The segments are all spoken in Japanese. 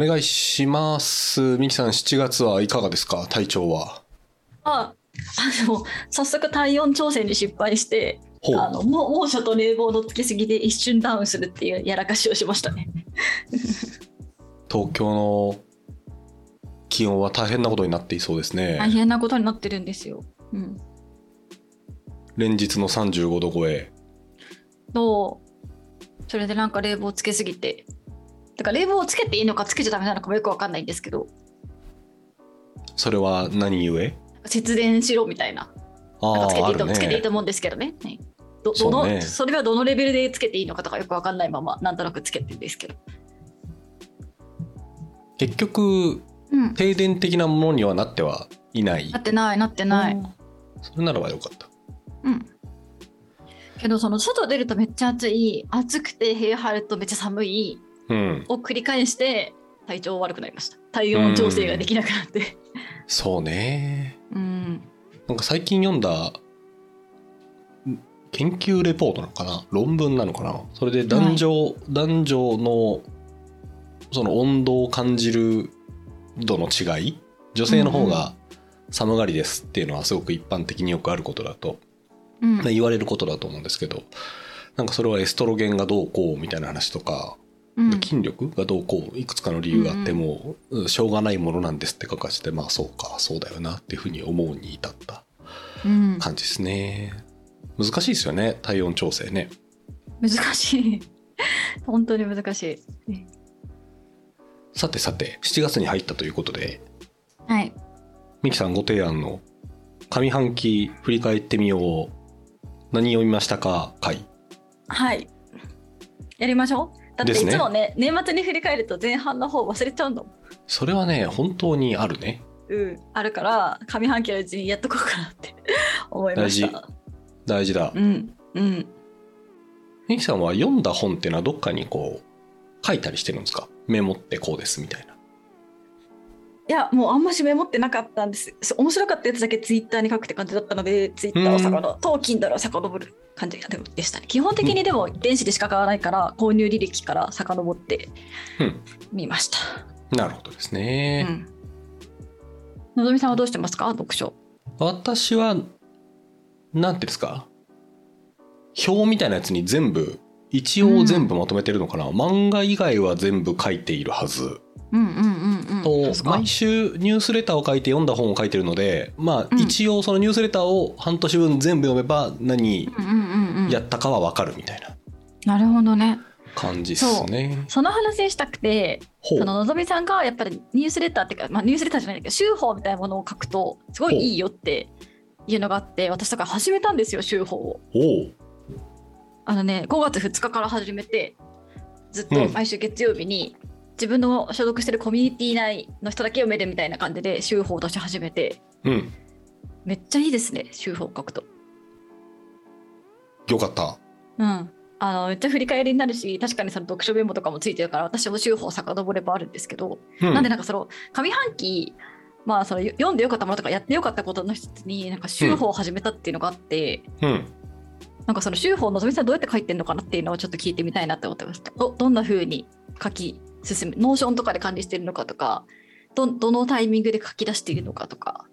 願いします。ミキさん、7月はいかがですか？体調は。あ、あの、早速体温調整に失敗して。あの、も猛暑と冷房のつけすぎで一瞬ダウンするっていうやらかしをしましたね。東京の気温は大変なことになっていそうですね。大変なことになってるんですよ。うん。連日の35度超え。と、それでなんか冷房つけすぎて、だから冷房をつけていいのかつけちゃダメなのかもよくわかんないんですけど、それは何故？節電しろみたいな。あなんかつけていいと、あるねつけていいと思うんですけどね。ねどどのねそれはどのレベルでつけていいのかとかよくわかんないままなんとなくつけてるんですけど。結局、うん。停電的なものにはなってはいない。なってないなってない。それならばよかった。うん。けどその外出るとめっちゃ暑い、暑くて部屋入るとめっちゃ寒いうん。を繰り返して体調悪くなりました。体温調整ができなくなって。そうね。うん。なんか最近読んだん研究レポートなのかな？論文なのかな？それで男女、男女のその温度を感じる度の違い？女性の方が寒がりですっていうのはすごく一般的によくあることだと、うん。まあ言われることだと思うんですけど。なんかそれはエストロゲンがどうこうみたいな話とか、うん筋力がどうこういくつかの理由があっても、うんしょうがないものなんですって書かせてまあそうかそうだよなっていうふうに思うに至ったうん感じですね難しいですよね体温調整ね難しい。本当に難しい。さてさて7月に入ったということではい。ミキさんご提案の上半期振り返ってみよう何読みましたか回はい。やりましょう。だっていつもね、年末に振り返ると前半の方忘れちゃうの。それはね本当にあるねうん。あるから、上半期のうちにやっとこうかなって 思いました。大事だうん。うん。ミキさんは読んだ本っていうのはどっかにこう書いたりしてるんですか？メモってこうですみたいないや、もうあんましメモってなかったんです。面白かったやつだけツイッターに書くって感じだったので、ツイッターをさかの、トーキンダルを遡る感じでしたね。基本的にでも電子でしか買わないから、購入履歴から遡ってうん見ました。なるほどですうね、ん。のぞみさんはどうしてますか？読書。私はなんていうんですか？表みたいなやつに全部一応全部まとめてるのかな、漫画以外は全部書いているはずうんうんうんうん。と毎週ニュースレターを書いて読んだ本を書いてるのでまあうん一応そのニュースレターを半年分全部読めば何。やったかは分かるみたいななるほどね。感じっすね。その話したくて、そののぞみさんがやっぱりニュースレターっていうか、まあ、ニュースレターじゃないけど、週報みたいなものを書くと、すごいいいよっていうのがあって、私だから始めたんですよ、週報を。あのね、5月2日から始めて、ずっとうん毎週月曜日に、自分の所属してるコミュニティ内の人だけ読めるみたいな感じで週報を出し始めて、うんめっちゃいいですね、週報書くと。よかった。うん。あのめっちゃ振り返りになるし、確かにその読書メモとかもついてるから、私も週報遡ればあるんですけど、うんなんでなんかその上半期、まあ、その読んでよかったものとかやってよかったことの一つになんか週報を始めたっていうのがあって、うんなんかその週報のぞみさんどうやって書いてるのかなっていうのをちょっと聞いてみたいなって思ってました。どどんな風に書き進め Notionとかで管理してるのかとかどどのタイミングで書き出しているのかとか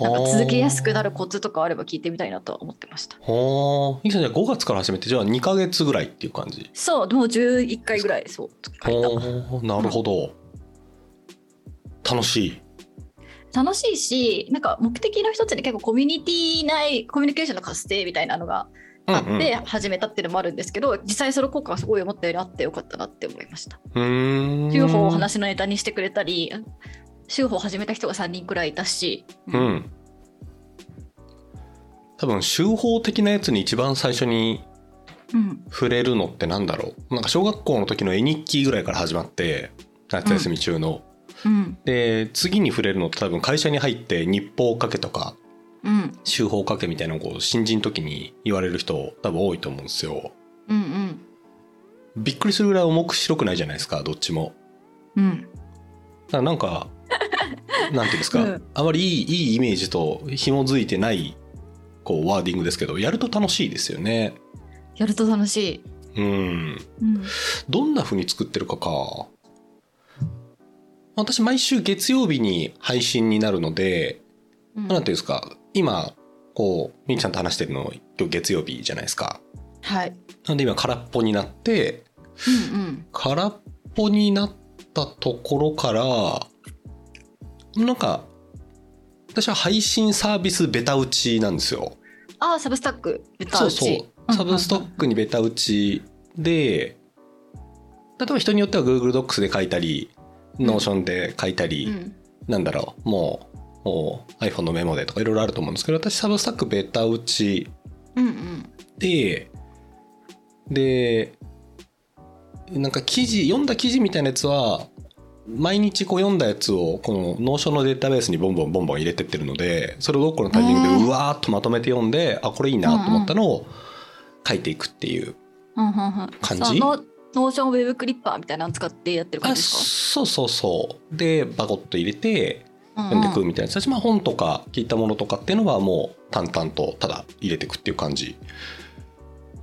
なんか続けやすくなるコツとかあれば聞いてみたいなとは思ってました。はあ。いきさんじゃあ5月から始めてじゃあ2ヶ月ぐらいっていう感じ。そうもう11回ぐらいそう書いた。おなるほど。楽しい。楽しいしなんか目的の一つに結構コミュニティ内コミュニケーションの活性みたいなのがあって始めたっていうのもあるんですけど、実際その効果がすごい思ったよりあってよかったなって思いました。うんうん。うーん。週報を話のネタにしてくれたり週報を始めた人が3人くらいいたし、うん。多分、手法的なやつに一番最初にうん触れるのってなんだろう。なんか小学校の時の絵日記ぐらいから始まって、夏休み中の。うんで、次に触れるのって多分会社に入って日報を書けとか、うん手法を書けみたいなのをこう新人の時に言われる人多分多いと思うんですよ。うんうんびっくりするぐらい重く白くないじゃないですか、どっちも。うんだなんか、なんていうんですか、うんあまりいいいいイメージと紐づいてないこうワーディングですけど、やると楽しいですよね。やると楽しい。うん。うんどんな風に作ってるかか。私毎週月曜日に配信になるので、うんなんていうんですか今こうみーちゃんと話してるの今日月曜日じゃないですか。はい。なんで今空っぽになってうんうん。空っぽになったところからなんか私は配信サービスベタ打ちなんですよ。ああ、サブスタック、ベタそう打ちそうサブストックにベタ打ちで例えば人によっては Google Docs で書いたりうん。Notion で書いたり、うん。なんだろうもう iPhone のメモでとかいろいろあると思うんですけど私サブスタックベタ打ちうんうん。ででなんか記事読んだ記事みたいなやつは毎日こう読んだやつをこの Notion のデータベースにボンボンボンボン入れてってるのでそれをどっかのタイミングでうわーっとまとめて読んであこれいいなと思ったのを書いていくっていう感じ。ノ Notion Web Clipper みたいなの使ってやってる感じですそうそうそう。でバコッと入れてか読んでいくみたいな。やつまあ本とか聞いたものとかっていうのはもう淡々とただ入れていくっていう感じ。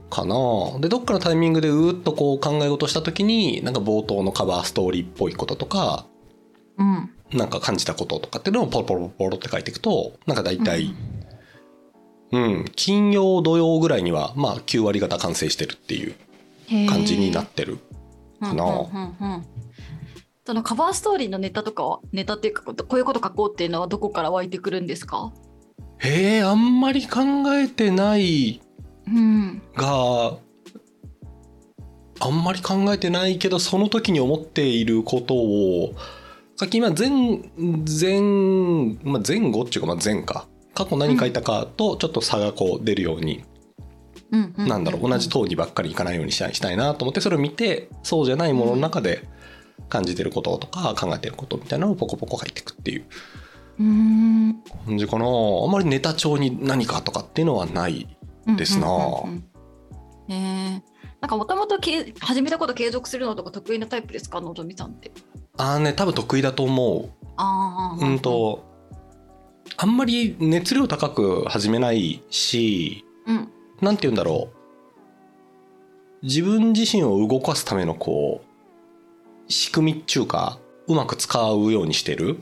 かな。でどっかのタイミングでうーっとこう考え事した時になんか冒頭のカバーストーリーっぽいこととかうん。なんか感じたこととかっていうのをポロポロポロって書いていくとなんか大体うん、金曜土曜ぐらいにはまあ9割方完成してるっていう感じになってるかな。うんうんうんうんそのカバーストーリーのネタとかはネタっていうかこういうこと書こうっていうのはどこから湧いてくるんですか？へえあんまり考えてないうん。があんまり考えてないけどその時に思っていることをさっき今前前,、まあ、前後っていうかまあ前か。過去何書いたかとちょっと差がこう出るように、うんうんなんだろう同じ通りばっかりいかないようにしたいしたいなと思ってそれを見てそうじゃないものの中で感じてることとか考えてることみたいなのをポコポコ書いていくっていう。うん。感じかな。あんまりネタ帳に何かとかっていうのはないですな。え。ーなんかもともと始めたこと継続するのとか得意なタイプですか？のぞみさんって。ああね多分得意だと思う。ああ。うんとあんまり熱量高く始めないしうん。なんて言うんだろう。自分自身を動かすためのこう仕組みっちゅうかうまく使うようにしてる？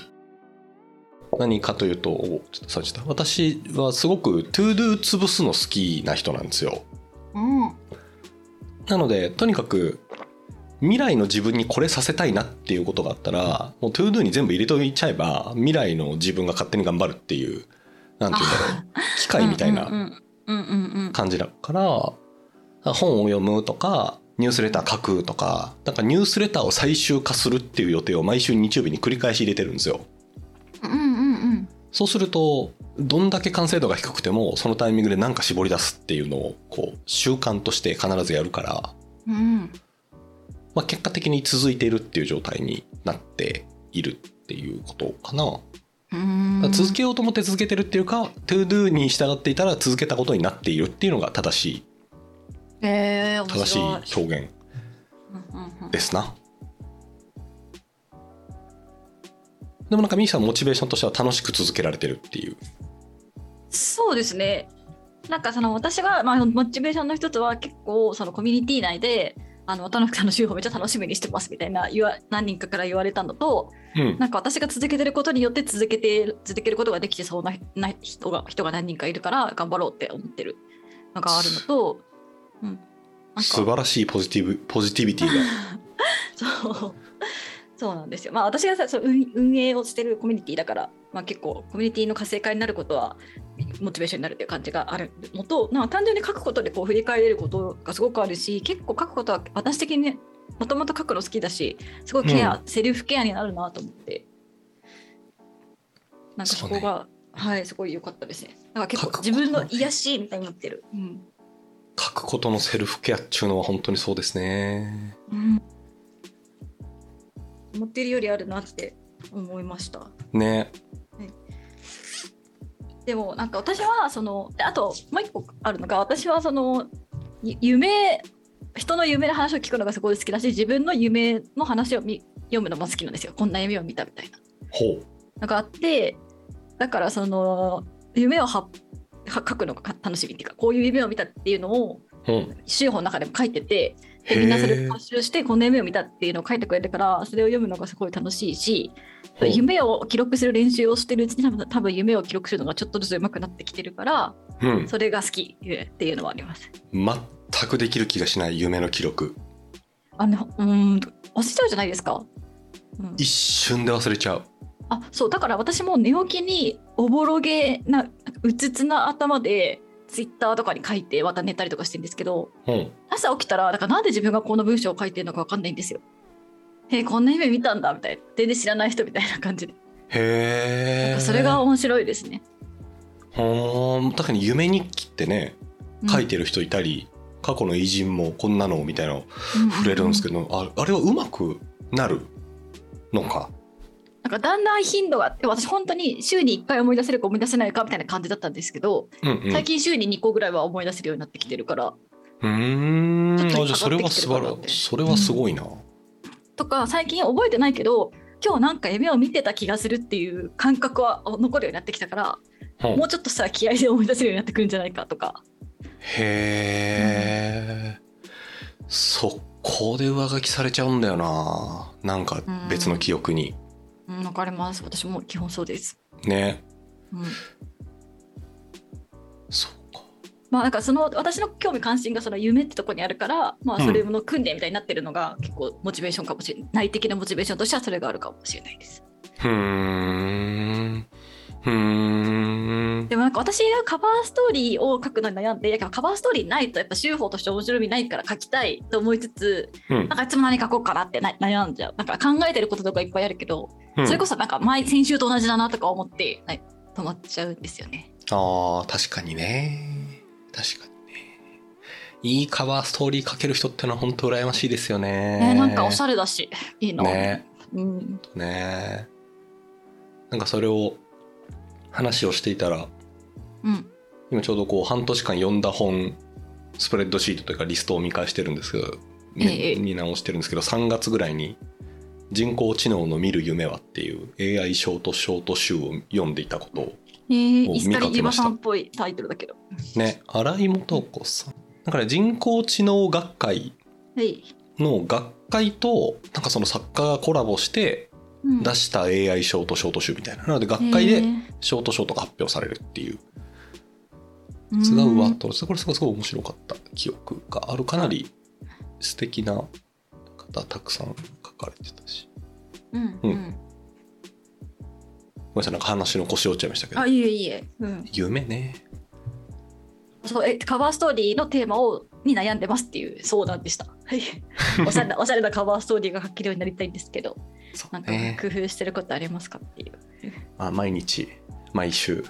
何かというとおちょっとさちょっと私はすごく ToDo 潰すの好きな人なんですよ。うん。なのでとにかく未来の自分にこれさせたいなっていうことがあったらもう ToDo に全部入れといちゃえば未来の自分が勝手に頑張るっていうなんて言うんだろう機械みたいな感じだから本を読むとかニュースレター書くとかなんかニュースレターを最終化するっていう予定を毎週日曜日に繰り返し入れてるんですよ。うんうんうん。そうするとどんだけ完成度が低くてもそのタイミングで何か絞り出すっていうのをこう習慣として必ずやるからうん。うんまあ、結果的に続いているっていう状態になっているっていうことかな。うん。続けようと思って続けてるっていうか、ToDo に従っていたら続けたことになっているっていうのが正しい、え正し白いい表現ですな。でもなんかミーさんモチベーションとしては楽しく続けられてるっていう。そうですね。なんかその私は、まあ、モチベーションの一つは結構そのコミュニティ内であの渡辺さんの週報めっちゃ楽しみにしてますみたいな言わ何人かから言われたのとうん。なんか私が続けてることによって続けて続けることができてそうなな人が人が何人かいるから頑張ろうって思ってるのがあるのと、うん、素晴らしいポジティブ、ポジティビティが。そうそうなんですよ。まあ私がさそう運運営をしてるコミュニティだから、まあ、結構コミュニティの活性化になることはモチベーションになるっていう感じがあるのとなんか単純に書くことでこう振り返れることがすごくあるし結構書くことは私的にねもともと書くの好きだしすごいケア、セルフケアになるなと思ってなんかそこがはいすごい良かったですね。なんか結構自分の癒しみたいになってる。うん書くことのセルフケアっていうのは本当にそうですね。うん思ってるよりあるなって思いました。ね。でもなんか私はそのであともう一個あるのが私はそのゆ夢人の夢の話を聞くのがすごい好きだし自分の夢の話を見読むのも好きなんですよこんな夢を見たみたいなほう。のがあってだからその夢をはは書くのが楽しみっていうかこういう夢を見たっていうのをうん。週報の中でも書いててでみんなそれを募集してこの夢を見たっていうのを書いてくれるからそれを読むのがすごい楽しいし夢を記録する練習をしてるうちに多分多分夢を記録するのがちょっとずつ上手くなってきてるからうんそれが好きっていうのはあります。全くできる気がしない夢の記録あのうん忘れちゃうじゃないですか。うん一瞬で忘れちゃうあそうだから私も寝起きにおぼろげなうつつな頭でツイッターとかに書いてまた寝たりとかしてるんですけどうん。朝起きたらだからなんで自分がこの文章を書いてるのか分かんないんですよ。へえこんな夢見たんだみたいな。全然知らない人みたいな感じで。へえ。それが面白いですね。ほーん。確かに夢日記ってねうん。書いてる人いたり、過去の偉人もこんなのみたいなの触れるんですけど、ど、ああれはうまくなるのか？なんかだんだん頻度があって私本当に週に1回思い出せるか思い出せないかみたいな感じだったんですけど、うんうん。最近週に2個ぐらいは思い出せるようになってきてるからうーん。それは素晴ら上がってきてるかなって。それはすごいな、とか最近覚えてないけど今日なんか夢を見てた気がするっていう感覚は残るようになってきたから、う。んもうちょっとしたら気合で思い出せるようになってくるんじゃないかとか。へえ、そこで上書きされちゃうんだよな。なんか別の記憶に、うんわかります。私も基本そうです、ね。うん、そうか。まあなんかその私の興味関心がその夢ってとこにあるからまあそれの訓練みたいになってるのが結構モチベーションかもしれない。内的なモチベーションとしてはそれがあるかもしれないです。ん。ふーん。でもなんか私がカバーストーリーを書くのに悩んでいやカバーストーリーないとやっぱ手法として面白みないから書きたいと思いつつうん。なんかいつも何書こうかなってな悩んじゃう。なんか考えてることとかいっぱいあるけど、うん。それこそなんか前先週と同じだなとか思って、はい、止まっちゃうんですよね。あー確かにね。確かにね。いいカバーストーリー書ける人ってのは本当羨ましいですよね。ねなんかおしゃれだしいいの。ね。うん、ね。なんかそれを話をしていたらうん、今ちょうどこう半年間読んだ本スプレッドシートというかリストを見返してるんですけど、ねええ。見直してるんですけど3月ぐらいに「人工知能の見る夢は」っていう AI ショートショート集を読んでいたことを見かけました。さんっぽいタイトルだけど。ね新井素子さん。だから人工知能学会はい。の学会となんかその作家がコラボしてうん。出した AI ショートショート集みたいななので学会でショートショートが発表されるっていう。うん。違うわと。これすごいすごい面白かった記憶がある。かなり素敵な方たくさん書かれてたしうんううんん。ごめんなさいなんか話の腰折っちゃいましたけどあいえいえ。うん。夢ねそうえカバーストーリーのテーマをに悩んでますっていう相談でした。はい。おしゃれなおしゃれなカバーストーリーが書けるようになりたいんですけど、そうなんかね工夫してることありますかっていう。まあ毎日毎週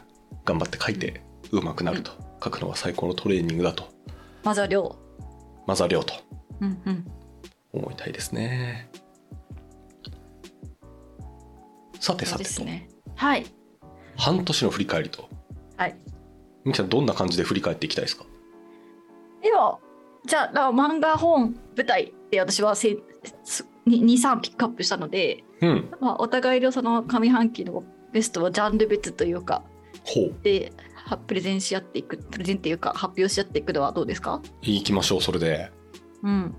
頑張って書いて上手くなると、書くのが最高のトレーニングだとまずは量。混ざりょうとうんうん。思いたいですねさてそさてと、ね。はい。半年の振り返りとはい。みきさんどんな感じで振り返っていきたいですか？では、じゃあ、漫画本、舞台って私はせ2、3ピックアップしたので、うんまあ、お互いのその上半期のベストはジャンル別というか、ほうで、はプレゼンし合っていく、プレゼンっていうか、発表し合っていくのはどうですか？行きましょうそれでうん。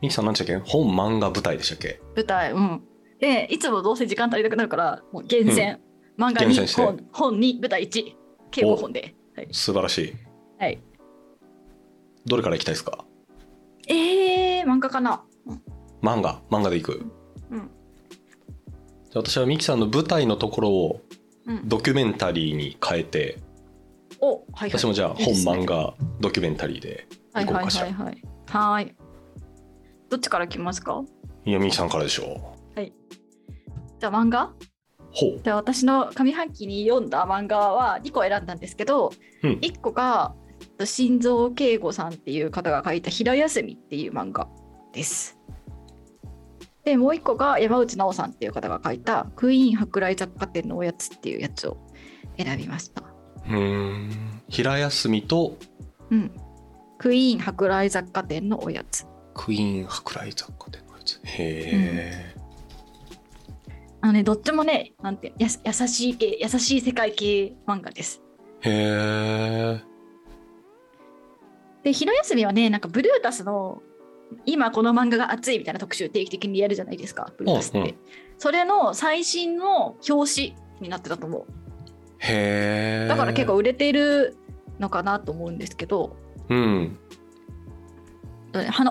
みきさん何でしたっけ？本漫画舞台でしたっけ？舞台、うん。で、いつもどうせ時間足りなくなるから、もう厳選、漫画に厳選して本、本に舞台1、計5本で。はい。素晴らしいはい、どれから行きたいですか？えー、漫画かな。漫画漫画でいくうん。じゃあ私はミキさんの舞台のところをうん、ドキュメンタリーに変えてお、はい、はい。私もじゃあ本漫画ドキュメンタリーではいはい行こうかしらはいはい。はーい。どっちから来ますか？いやミキさんからでしょじゃあ漫画？うほう。じゃあ私の上半期に読んだ漫画は2個選んだんですけど、うん。1個が心臓慶吾さんっていう方が書いた「平休み」っていう漫画です。でもう1個が山内直さんっていう方が書いた「クイーン舶来雑貨店のおやつ」っていうやつを選びました。うーん。平休みと？うん。クイーン舶来雑貨店のおやつ。クイーン舶来雑貨店のやつ。へえ、あのね、どっちもね、なんてやす優しい系、優しい世界系漫画です。へえで平休みはねなんかブルータスの今この漫画が熱いみたいな特集定期的にやるじゃないですかブルータスって、うんうん。それの最新の表紙になってたと思う。へえだから結構売れてるのかなと思うんですけど、うん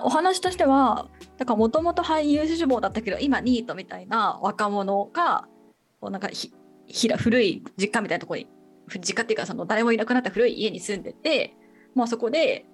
お話としてはだからもともと俳優志望だったけど今ニートみたいな若者がこうなんかひひら古い実家みたいなところに実家っていうかその誰もいなくなった古い家に住んでてもうそこで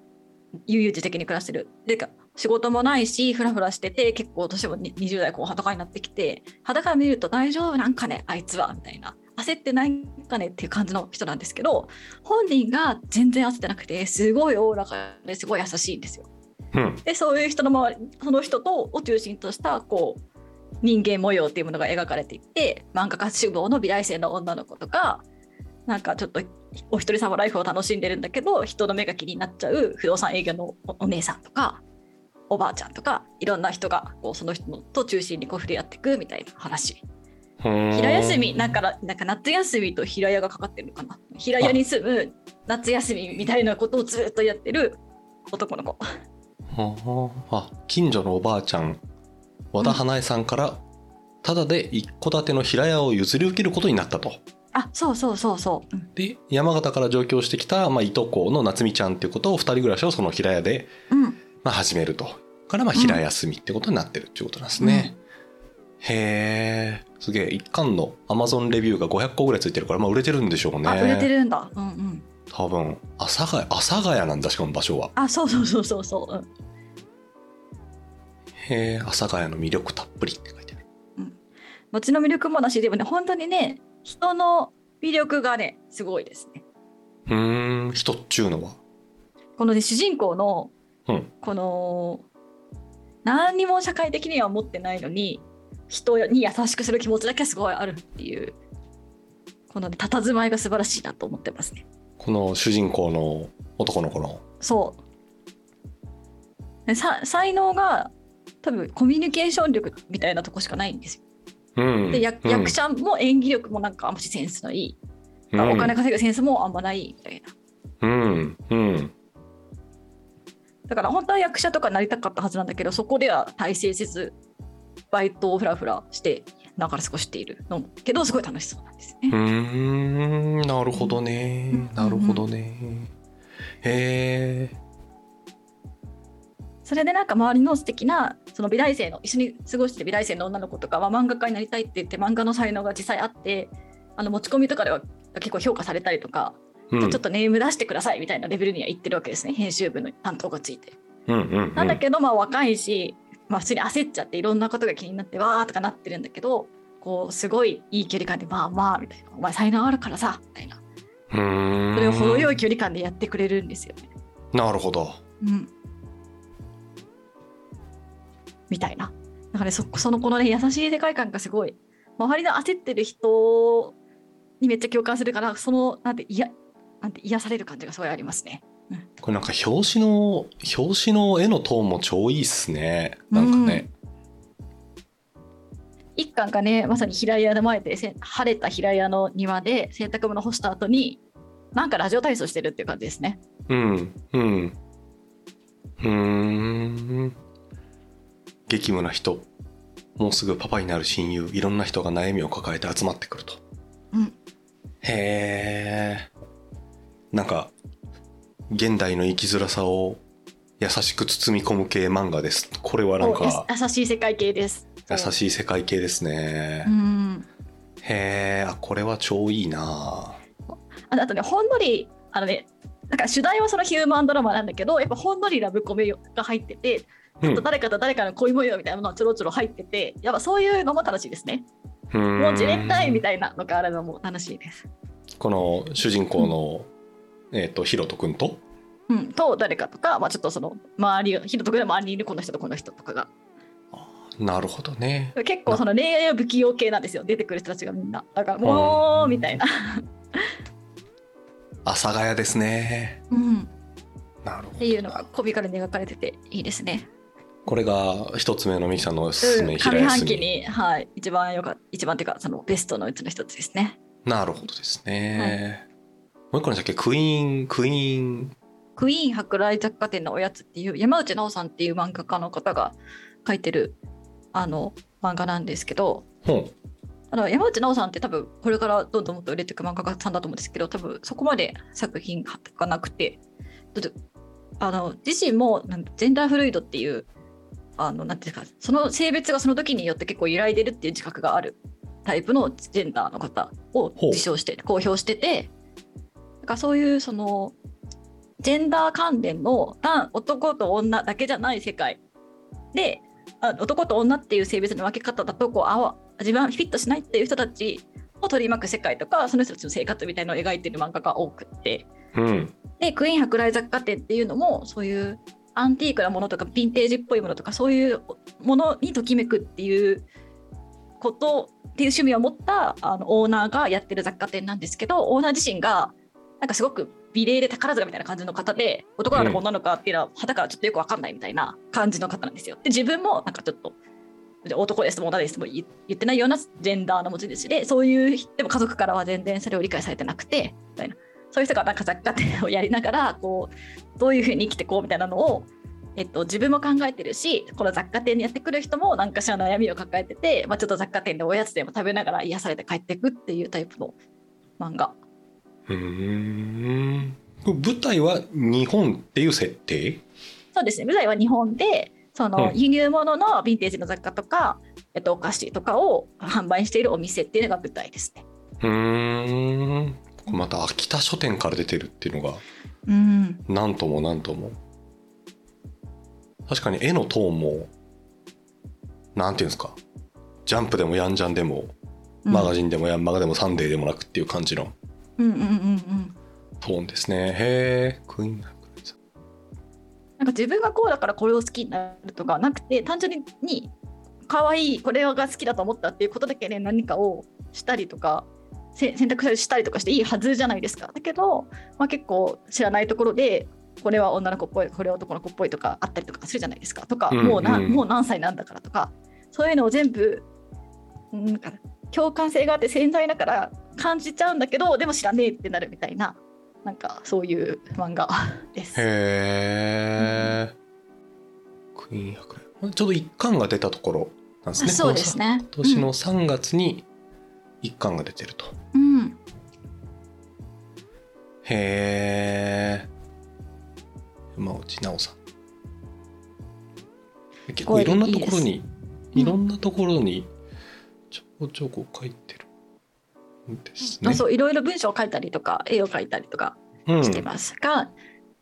悠々自適に暮らしてる。でか仕事もないしフラフラしてて結構年も20代後半とかになってきて肌から見ると大丈夫なんかねあいつはみたいな焦ってないかねっていう感じの人なんですけど本人が全然焦ってなくてすごいおおらかですごい優しいんですよ。うん。でそういう人の周りその人とを中心としたこう人間模様っていうものが描かれていて漫画家志望の美大生の女の子とかなんかちょっとお一人様ライフを楽しんでるんだけど人の目が気になっちゃう不動産営業のおお姉さんとかおばあちゃんとかいろんな人がこうその人と中心にこう触れ合っていくみたいな話。平平休みなんかなんか夏休みと平屋がかかってるのかな。平屋に住む夏休みみたいなことをずっとやってる男の子あ。近所のおばあちゃん和田花江さんからただで一戸建ての平屋を譲り受けることになったと。あそうそうそうそう、うん。で山形から上京してきた、まあ、いとこの夏美ちゃんっていうことを二人暮らしをその平屋で、うん、まあ、始めると。からまあ平休みってことになってるっていうことなんですね、へえすげえ。一巻のアマゾンレビューが500個ぐらいついてるからまあ売れてるんでしょうね。あ売れてるんだ。うんうん。多分阿佐ヶ谷阿佐ヶ谷なんだしかも場所は。あそうそうそうそうそう、うん、へえ阿佐ヶ谷の魅力たっぷりって書いてある。街の魅力もだしでもね本当にね人の魅力がねすごいですね。うーん人っちゅうのは？このね主人公のうん。この何にも社会的には持ってないのに人に優しくする気持ちだけはすごいあるっていうこのね佇まいが素晴らしいなと思ってますね。この主人公の男の子の？そう。でさ才能が多分コミュニケーション力みたいなとこしかないんですよ。うん。で、やうん。役者も演技力もなんかあんましセンスのいい、うん。お金稼ぐセンスもあんまないみたいな。うん。うん。だから本当は役者とかなりたかったはずなんだけどそこでは大成せずバイトをフラフラしてながら過ごしているのけどすごい楽しそうなんですね。うーん。なるほどね。うん。なるほどね。へえそれでなんか周りの素敵なその美大生の一緒に過ごしてる美大生の女の子とかは漫画家になりたいって言って漫画の才能が実際あってあの持ち込みとかでは結構評価されたりとか、うん。ちょっとネーム出してくださいみたいなレベルには言ってるわけですね編集部の担当がついて。うんうんうん。なんだけどまあ若いし、まあ、普通に焦っちゃっていろんなことが気になってわーとかなってるんだけどこうすごいいい距離感でまあまあみたいな。お前才能あるからさみたいな。うーん。それを程よい距離感でやってくれるんですよね。なるほど。うん、みたいな。だからねそそのこのね優しい世界観がすごい。周りの焦ってる人にめっちゃ共感するからそのなんていやなんて癒される感じがすごいありますね。これなんか表紙の表紙の絵のトーンも超いいっすね。なんかね、一巻がねまさに平屋の前でせ晴れた平屋の庭で洗濯物干した後になんかラジオ体操してるっていう感じですね。うん。うん。うーん激務な人もうすぐパパになる親友いろんな人が悩みを抱えて集まってくると。うん、へえなんか現代の生きづらさを優しく包み込む系漫画です。これはなんかや優しい世界系です。優しい世界系ですね。うん。へえあこれは超いいな。ああとねほんのりあのねなんか主題はそのヒューマンドラマなんだけどやっぱほんのりラブコメが入ってて、うんあと誰かと誰かの恋模様みたいなものがちょろちょろ入っててやっぱそういうのも楽しいですね。ももうじれったいみたいなのがあるのも楽しいです。この主人公の、えっ、とヒロト君と？うん、と誰かとか、まあ、ちょっとその周りをひろとくで周りにいるこの人とこの人とかが。なるほどね。結構その恋愛は不器用系なんですよ出てくる人たちがみんな。だからもうみたいな、阿佐ヶ谷ですね。うん、なるほど。っていうのがコミカルに描かれてていいですね。これが一つ目のミキさん。のおすすめ上半期に、はい、一番よか一番っていうかそのベストのうちの一つですね。なるほどですね、もう一個のだっけクイーンクイーンクイーン舶来雑貨店のおやつっていう山内直さんっていう漫画家の方が書いてるあの漫画なんですけどほあの山内直さんって多分これからどんどんもっと売れていく漫画家さんだと思うんですけど多分そこまで作品がなくてあの自身もなんジェンダーフルイドっていうあのなんていうかその性別がその時によって結構揺らいでるっていう自覚があるタイプのジェンダーの方を自称して公表しててだからそういうそのジェンダー関連の男男と女だけじゃない世界であ男と女っていう性別の分け方だとこうあわ自分はフィットしないっていう人たちを取り巻く世界とかその人たちの生活みたいなのを描いてる漫画が多くって。ううん。でクイーン舶来雑貨店っていうのもそういうアンティークなものとかヴィンテージっぽいものとかそういうものにときめくっていうことっていう趣味を持ったあのオーナーがやってる雑貨店なんですけどオーナー自身がなんかすごく美麗で宝塚みたいな感じの方で男なのか女なのかっていうのは肌からちょっとよく分かんないみたいな感じの方なんですよ。で自分もなんかちょっと男ですとも女ですも言ってないようなジェンダーの持ち主でそういうでも家族からは全然それを理解されてなくてみたいなそういう人がなんか雑貨店をやりながらこうどういうふうに生きてこうみたいなのを、えっと、自分も考えてるしこの雑貨店にやってくる人も何かしらの悩みを抱えてて、まあ、ちょっと雑貨店でおやつでも食べながら癒されて帰っていくっていうタイプの漫画。うー。ん舞台は日本っていう設定？そうですね。舞台は日本でそのうん。輸入物のヴィンテージの雑貨とか、えっと、お菓子とかを販売しているお店っていうのが舞台ですね。うーんまた秋田書店から出てるっていうのがうん、なんともなんとも。確かに絵のトーンもなんていうんですか。ジャンプでもヤンジャンでもマガジンでもヤンマガでもサンデーでもなくっていう感じのトーンですね。へえクイーンなんか自分がこうだからこれを好きになるとかなくて単純に可愛いこれが好きだと思ったっていうことだけで何かをしたりとかせ選択したりとかしていいはずじゃないですか。だけど、まあ、結構知らないところでこれは女の子っぽいこれは男の子っぽいとかあったりとかするじゃないですか。とか、うんもうなうん。もう何歳なんだからとかそういうのを全部うんなんか共感性があって潜在だから感じちゃうんだけどでも知らねえってなるみたいななんかそういう漫画です。へえ、クイー。ン博覧ちょうど一巻が出たところなんですね。そうですね。今年の3月に一巻が出てると、うん、へえ山内直さん。結構いろんなところにうん。いろんなところにちょこちょこ書いてる。んですね、あそういろいろ文章を書いたりとか絵を描いたりとかうん。してますが、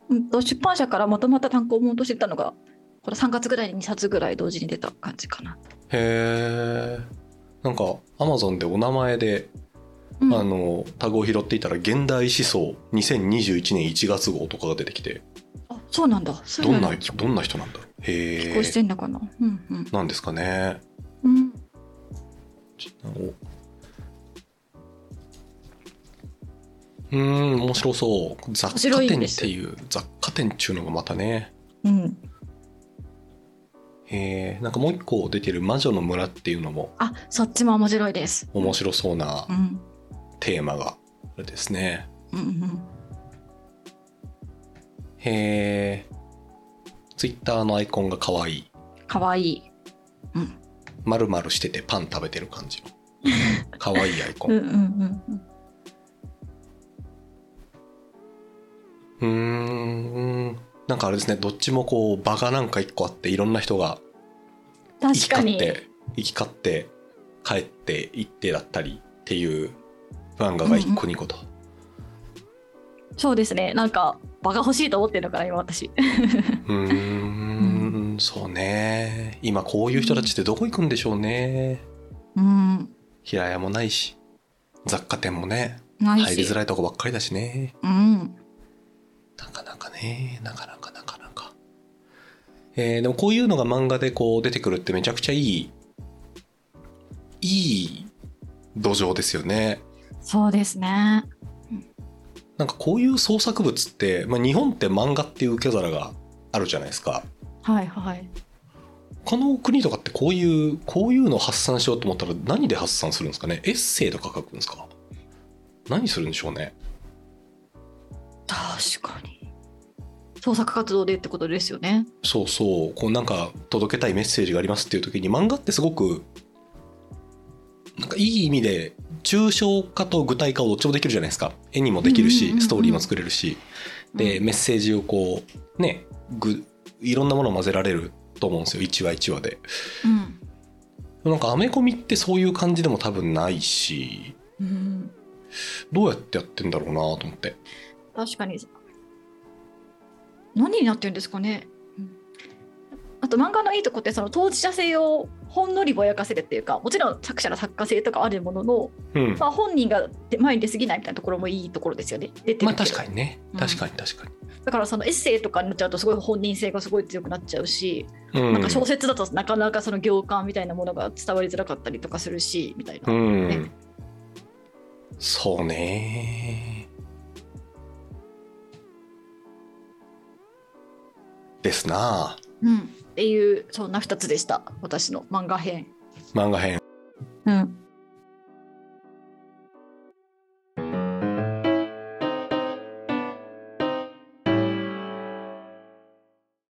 うん、と出版社からまとまった単行本としてたのがこれ3月ぐらいに2冊ぐらい同時に出た感じかな。へえんかアマゾンでお名前で、うん。あのタグを拾っていたら「現代思想2021年1月号」とかが出てきて。あそうなんだ。どんなどんな人なんだろう。へ寄稿してえんのかな？うんうん。なんですかね。うん。おうーん面白そう。雑貨店っていう雑貨店っちゅうのがまたね。うん、へえんかもう一個出てる「魔女の村」っていうのも。あそっちも面白いです。面白そうなうんテーマがあれですね。うんうん、へえツイッターのアイコンが可愛い。かわい。い。まるまるしててパン食べてる感じの。可愛いアイコン。うんうんうんうん。うーん。なんかあれですね。どっちもこう場がなんか一個あっていろんな人が行き確かに。交って行き交って帰って行ってだったりっていう漫画が一個二個と、そうですね。なんか場が欲しいと思ってるのかな今私。うーんそうね今こういう人たちってどこ行くんでしょうねうん。平屋もないし雑貨店もね。入りづらいとこばっかりだしねうん。なかなかねなかなかなかなかえーでもこういうのが漫画でこう出てくるってめちゃくちゃいいいい土壌ですよねそうですね。なんかこういう創作物って、まあ、日本って漫画っていう受け皿があるじゃないですかはいはい。他の国とかってこういうこういうのを発散しようと思ったら何で発散するんですかね？エッセイとか書くんですか？何するんでしょうね？確かに。創作活動でってことですよね。そうそうこうなんか届けたいメッセージがありますっていう時に漫画ってすごくなんかいい意味で抽象化と具体化をどっちもできるじゃないですか。絵にもできるしストーリーも作れるし。でメッセージをこうねぐいろんなものを混ぜられると思うんですよ。1話1話で。うん、なんかアメコミってそういう感じでも多分ないし。うん、どうやってやってんだろうなと思って。確かに。何になってるんですかね、うんあと漫画のいいとこってその当事者性をほんのりぼやかせるっていうかもちろん作者の作家性とかあるものの、うん。まあ、本人が前に出過ぎないみたいなところもいいところですよね。出てまあ確かにね。うん。確かに確かに。だからそのエッセイとかになっちゃうとすごい本人性がすごい強くなっちゃうし、うん。なんか小説だとなかなかその行間みたいなものが伝わりづらかったりとかするしみたいな、うん、ねそうね。ですなうん、っていうそんな2つでした。私の漫画編。漫画編。うん